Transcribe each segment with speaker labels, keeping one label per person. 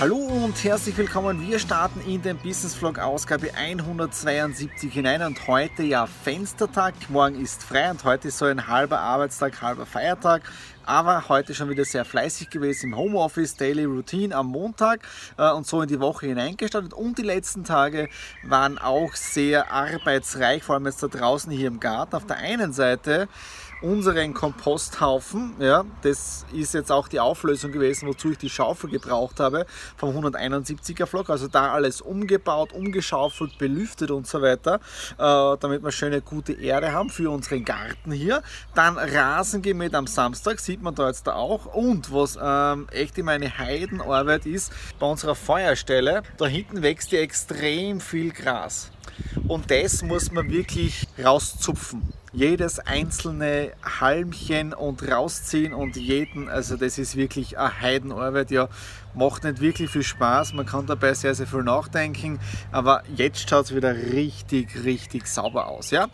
Speaker 1: Hallo und herzlich willkommen. Wir starten in den Business Vlog Ausgabe 172 hinein und heute ja Fenstertag. Morgen ist frei und heute ist so ein halber Arbeitstag, halber Feiertag. Aber heute schon wieder sehr fleißig gewesen im Homeoffice, Daily Routine am Montag äh, und so in die Woche hineingestartet. Und die letzten Tage waren auch sehr arbeitsreich, vor allem jetzt da draußen hier im Garten. Auf der einen Seite unseren Komposthaufen. Ja, das ist jetzt auch die Auflösung gewesen, wozu ich die Schaufel gebraucht habe vom 171er Flock. Also da alles umgebaut, umgeschaufelt, belüftet und so weiter, äh, damit wir schöne gute Erde haben für unseren Garten hier. Dann Rasen gemäht am Samstag, sieht man da jetzt da auch. Und was ähm, echt immer eine Heidenarbeit ist, bei unserer Feuerstelle, da hinten wächst ja extrem viel Gras. Und das muss man wirklich rauszupfen. Jedes einzelne Halmchen und rausziehen und jeden, also das ist wirklich eine Heidenarbeit, ja, macht nicht wirklich viel Spaß, man kann dabei sehr, sehr viel nachdenken, aber jetzt schaut es wieder richtig, richtig sauber aus, ja.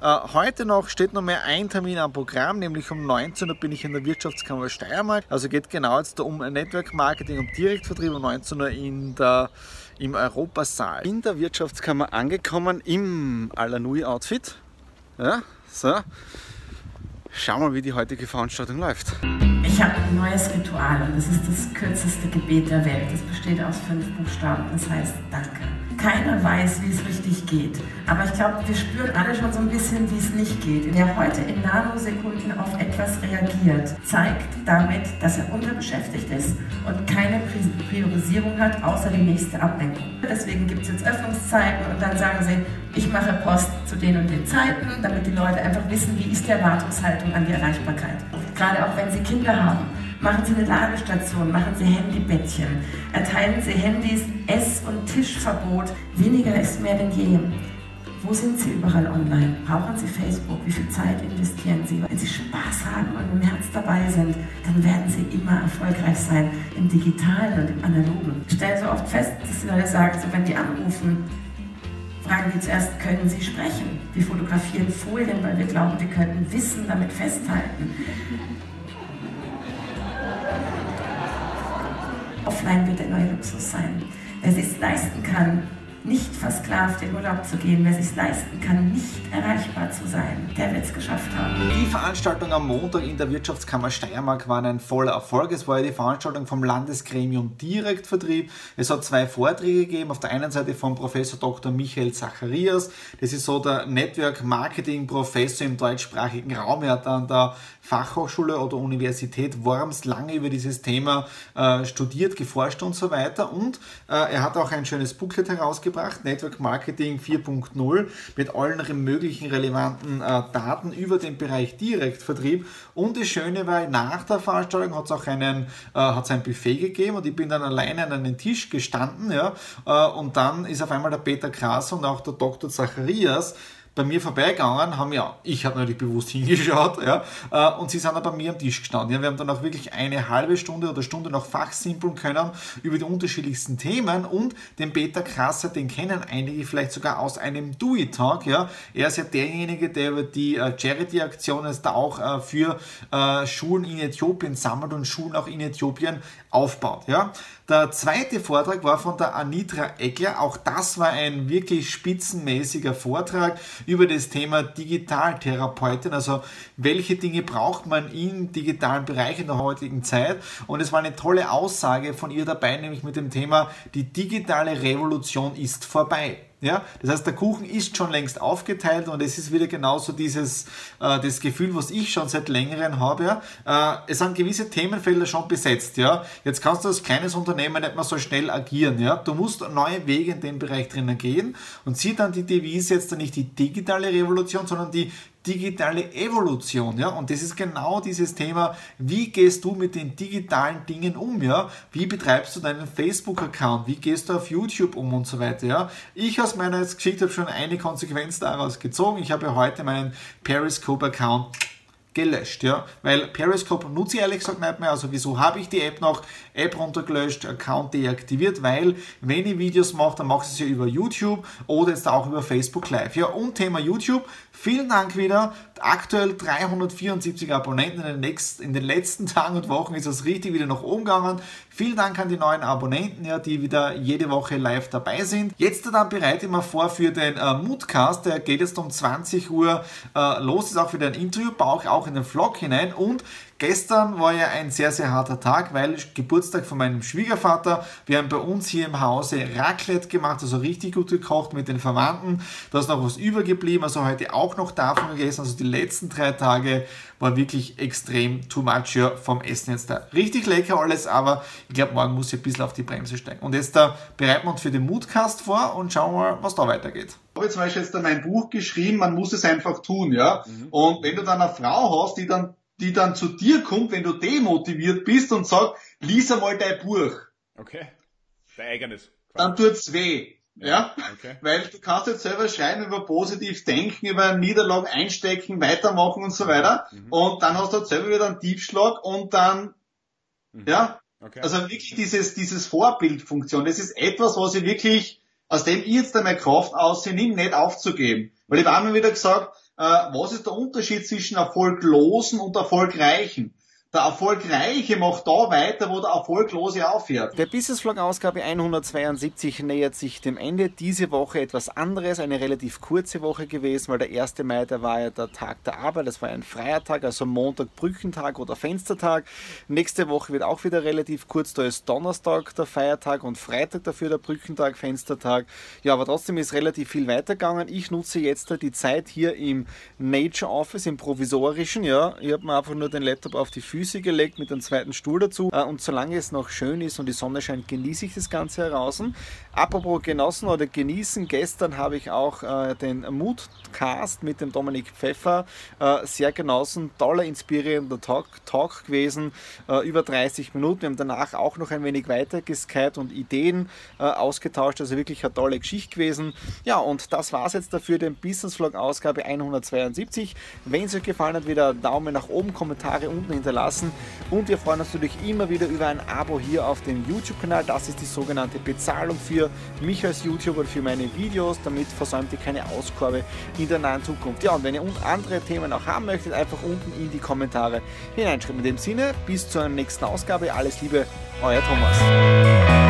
Speaker 1: Äh, heute noch steht noch mehr ein Termin am Programm, nämlich um 19 Uhr bin ich in der Wirtschaftskammer Steiermark, also geht genau jetzt um Network Marketing und Direktvertrieb, um 19 Uhr in der im Europasaal in der Wirtschaftskammer angekommen im Alanui Outfit. Ja, so, schauen wir, wie die heutige Veranstaltung läuft.
Speaker 2: Ich habe ein neues Ritual und das ist das kürzeste Gebet der Welt. Das besteht aus fünf Buchstaben. Das heißt Danke. Keiner weiß, wie es richtig geht. Aber ich glaube, wir spüren alle schon so ein bisschen, wie es nicht geht. Wer heute in Nanosekunden auf etwas reagiert, zeigt damit, dass er unterbeschäftigt ist und keine Priorisierung hat, außer die nächste Ablenkung. Deswegen gibt es jetzt Öffnungszeiten und dann sagen sie, ich mache Post zu den und den Zeiten, damit die Leute einfach wissen, wie ist die Erwartungshaltung an die Erreichbarkeit. Gerade auch wenn sie Kinder haben Machen Sie eine Ladestation, machen Sie Handybettchen, erteilen Sie Handys, Ess- und Tischverbot. Weniger ist mehr denn je. Wo sind Sie überall online? Brauchen Sie Facebook? Wie viel Zeit investieren Sie? Wenn Sie Spaß haben und im Herz dabei sind, dann werden Sie immer erfolgreich sein im Digitalen und im Analogen. Ich stelle so oft fest, dass die Leute sagen, so, wenn die anrufen, fragen die zuerst, können Sie sprechen? Wir fotografieren Folien, weil wir glauben, wir könnten Wissen damit festhalten. Offline wird der neue Luxus sein. Wer es leisten kann, nicht versklavt in Urlaub zu gehen, wer sich leisten kann, nicht erreichbar zu sein, der wird es geschafft haben.
Speaker 1: Die Veranstaltung am Montag in der Wirtschaftskammer Steiermark war ein voller Erfolg. Es war ja die Veranstaltung vom Landesgremium Direktvertrieb. Es hat zwei Vorträge gegeben. Auf der einen Seite von Professor Dr. Michael Zacharias. Das ist so der Network Marketing Professor im deutschsprachigen Raum. Er hat an der Fachhochschule oder Universität Worms lange über dieses Thema äh, studiert, geforscht und so weiter. Und äh, er hat auch ein schönes Booklet herausgebracht, Network Marketing 4.0, mit allen möglichen relevanten äh, Daten über den Bereich Direktvertrieb. Und das Schöne war, nach der Veranstaltung hat es auch einen, äh, hat's ein Buffet gegeben und ich bin dann alleine an einem Tisch gestanden. Ja, äh, und dann ist auf einmal der Peter Krass und auch der Dr. Zacharias bei mir vorbeigegangen, haben ja, ich habe natürlich bewusst hingeschaut, ja, äh, und sie sind dann bei mir am Tisch gestanden. Ja, wir haben dann auch wirklich eine halbe Stunde oder Stunde noch fachsimpeln können über die unterschiedlichsten Themen und den Peter Krasser, den kennen einige vielleicht sogar aus einem Do-It-Talk, ja. Er ist ja derjenige, der über die äh, Charity-Aktion da auch äh, für Schulen in Äthiopien sammelt und Schulen auch in Äthiopien aufbaut, ja. Der zweite Vortrag war von der Anitra Eckler. Auch das war ein wirklich spitzenmäßiger Vortrag über das Thema Digitaltherapeutin. Also welche Dinge braucht man im digitalen Bereich in der heutigen Zeit? Und es war eine tolle Aussage von ihr dabei, nämlich mit dem Thema, die digitale Revolution ist vorbei. Ja, das heißt, der Kuchen ist schon längst aufgeteilt und es ist wieder genauso dieses äh, das Gefühl, was ich schon seit längerem habe. Ja. Äh, es sind gewisse Themenfelder schon besetzt. Ja, jetzt kannst du als kleines Unternehmen nicht mehr so schnell agieren. Ja, du musst neue Wege in dem Bereich drinnen gehen und sieh dann die Devise jetzt dann nicht die digitale Revolution, sondern die digitale Evolution, ja, und das ist genau dieses Thema, wie gehst du mit den digitalen Dingen um, ja, wie betreibst du deinen Facebook-Account, wie gehst du auf YouTube um und so weiter, ja. Ich aus meiner Geschichte habe schon eine Konsequenz daraus gezogen, ich habe heute meinen Periscope-Account gelöscht, ja, weil Periscope nutze ich ehrlich gesagt nicht mehr, also wieso habe ich die App noch, App runtergelöscht, Account deaktiviert, weil wenn ich Videos mache, dann mache ich es ja über YouTube oder jetzt auch über Facebook Live, ja, und Thema YouTube, vielen Dank wieder, aktuell 374 Abonnenten in den, nächsten, in den letzten Tagen und Wochen ist das richtig wieder nach oben gegangen, vielen Dank an die neuen Abonnenten, ja, die wieder jede Woche live dabei sind. Jetzt dann bereite ich mir vor für den äh, Moodcast, der geht jetzt um 20 Uhr äh, los, ist auch wieder ein Interview, baue ich auch in den Vlog hinein und Gestern war ja ein sehr, sehr harter Tag, weil Geburtstag von meinem Schwiegervater. Wir haben bei uns hier im Hause Raclette gemacht, also richtig gut gekocht mit den Verwandten. Da ist noch was übergeblieben, also heute auch noch davon gegessen. Also die letzten drei Tage war wirklich extrem too much hier vom Essen jetzt da. Richtig lecker alles, aber ich glaube, morgen muss ich ein bisschen auf die Bremse steigen. Und jetzt da bereiten wir uns für den Moodcast vor und schauen mal, was da weitergeht.
Speaker 3: Ich habe zum Beispiel jetzt mein Buch geschrieben, man muss es einfach tun, ja. Mhm. Und wenn du dann eine Frau hast, die dann die dann zu dir kommt, wenn du demotiviert bist und sagt, lies einmal dein Buch.
Speaker 4: Okay. Dein eigenes.
Speaker 3: Dann tut's weh. Ja, okay. weil du kannst jetzt selber schreiben über positiv denken, über Niederlagen einstecken, weitermachen und so weiter. Mhm. Und dann hast du halt selber wieder einen Tiefschlag und dann, mhm. ja, okay. also wirklich dieses, dieses Vorbildfunktion, das ist etwas, was ich wirklich, aus dem ich jetzt einmal Kraft ausnehme, nicht aufzugeben. Weil ich habe einmal wieder gesagt, was ist der Unterschied zwischen erfolglosen und erfolgreichen? Der Erfolgreiche macht da weiter, wo der Erfolglose aufhört.
Speaker 1: Der Business Vlog Ausgabe 172 nähert sich dem Ende. Diese Woche etwas anderes, eine relativ kurze Woche gewesen, weil der 1. Mai, da war ja der Tag der Arbeit, das war ein freier Tag, also Montag Brückentag oder Fenstertag. Nächste Woche wird auch wieder relativ kurz, da ist Donnerstag der Feiertag und Freitag dafür der Brückentag, Fenstertag. Ja, aber trotzdem ist relativ viel weitergegangen. Ich nutze jetzt die Zeit hier im Nature Office, im provisorischen, ja. Ich habe mir einfach nur den Laptop auf die Füße Füße gelegt mit einem zweiten Stuhl dazu. Äh, und solange es noch schön ist und die Sonne scheint, genieße ich das Ganze heraus. Apropos genossen oder genießen, gestern habe ich auch äh, den Moodcast mit dem Dominik Pfeffer äh, sehr genossen. Toller, inspirierender Talk, Talk gewesen, über 30 Minuten. Wir haben danach auch noch ein wenig weiter geskypt und Ideen ausgetauscht. Also wirklich eine tolle Geschichte gewesen. Ja, und das war es jetzt dafür, den Business Vlog Ausgabe 172. Wenn es euch gefallen hat, wieder Daumen nach oben, Kommentare unten hinterlassen lassen. Und wir freuen uns natürlich immer wieder über ein Abo hier auf dem YouTube-Kanal. Das ist die sogenannte Bezahlung für mich als YouTuber, für meine Videos. Damit versäumt ihr keine Ausgabe in der nahen Zukunft. Ja, und wenn ihr andere Themen auch haben möchtet, einfach unten in die Kommentare hineinschreiben. In dem Sinne, bis zur nächsten Ausgabe. Alles Liebe, euer Thomas.